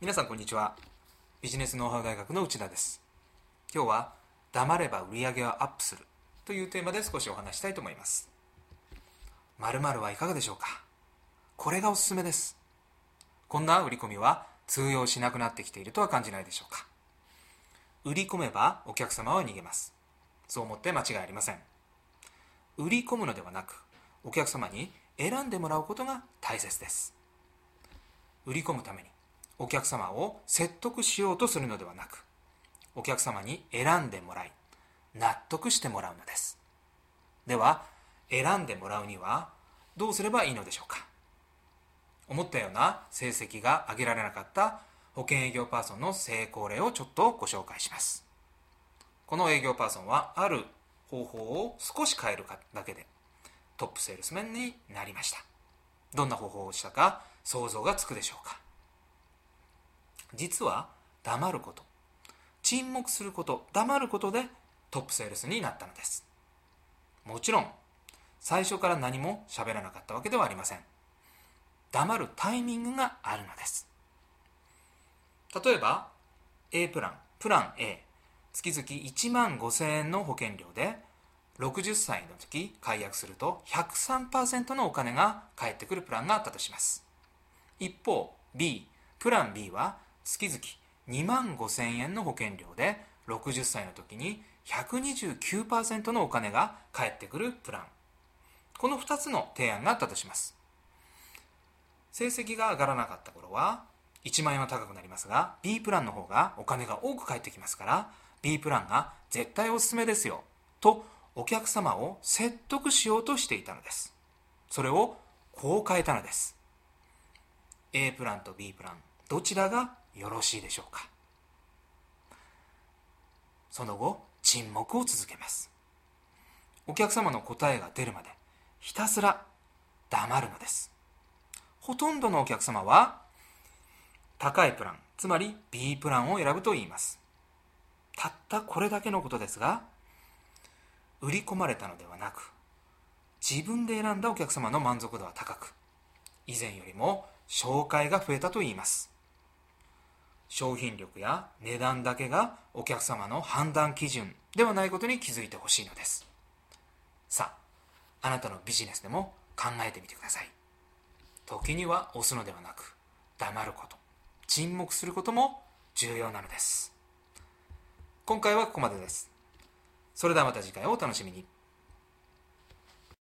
皆さんこんにちは。ビジネスノウハウ大学の内田です。今日は黙れば売上はアップするというテーマで少しお話したいと思います。〇〇はいかがでしょうか？これがおすすめです。こんな売り込みは通用しなくなってきているとは感じないでしょうか？売り込めばお客様は逃げます。そう思って間違いありません。売り込むのではなくお客様に選んでもらうことが大切です。売り込むためにお客様を説得しようとするのではなくお客様に選んでもらい納得してもらうのです。では選んでもらうにはどうすればいいのでしょうか。思ったような成績が上げられなかった保険営業パーソンの成功例をちょっとご紹介します。この営業パーソンはある方法を少し変えるだけでトップセールスメンになりました。どんな方法をしたか想像がつくでしょうか。実は黙ること沈黙すること黙ることでトップセールスになったのです。もちろん最初から何も喋らなかったわけではありません。黙るタイミングがあるのです。例えば A プランプラン A 月々1万5000円の保険料で60歳の時解約すると103%のお金が返ってくるプランがあったとします。一方 B プラン B は月々2万5000円の保険料で60歳の時に129%のお金が返ってくるプラン。この2つの提案があったとします。成績が上がらなかった頃は1万円は高くなりますが B プランの方がお金が多く返ってきますから B プランが絶対おすすめですよとお客様を説得しようとしていたのです。それをこう変えたのです。A プランと B プランどちらがよろしいでしょうか。その後沈黙を続けます。お客様の答えが出るまでひたすら黙るのです。ほとんどのお客様は高いプランつまり B プランを選ぶと言います。たったこれだけのことですが売り込まれたのではなく自分で選んだお客様の満足度は高く以前よりも紹介が増えたと言います。商品力や値段だけがお客様の判断基準ではないことに気づいてほしいのです。さああなたのビジネスでも考えてみてください。時には押すのではなく黙ること。沈黙することも重要なのです。今回はここまでです。それではまた次回をお楽しみに。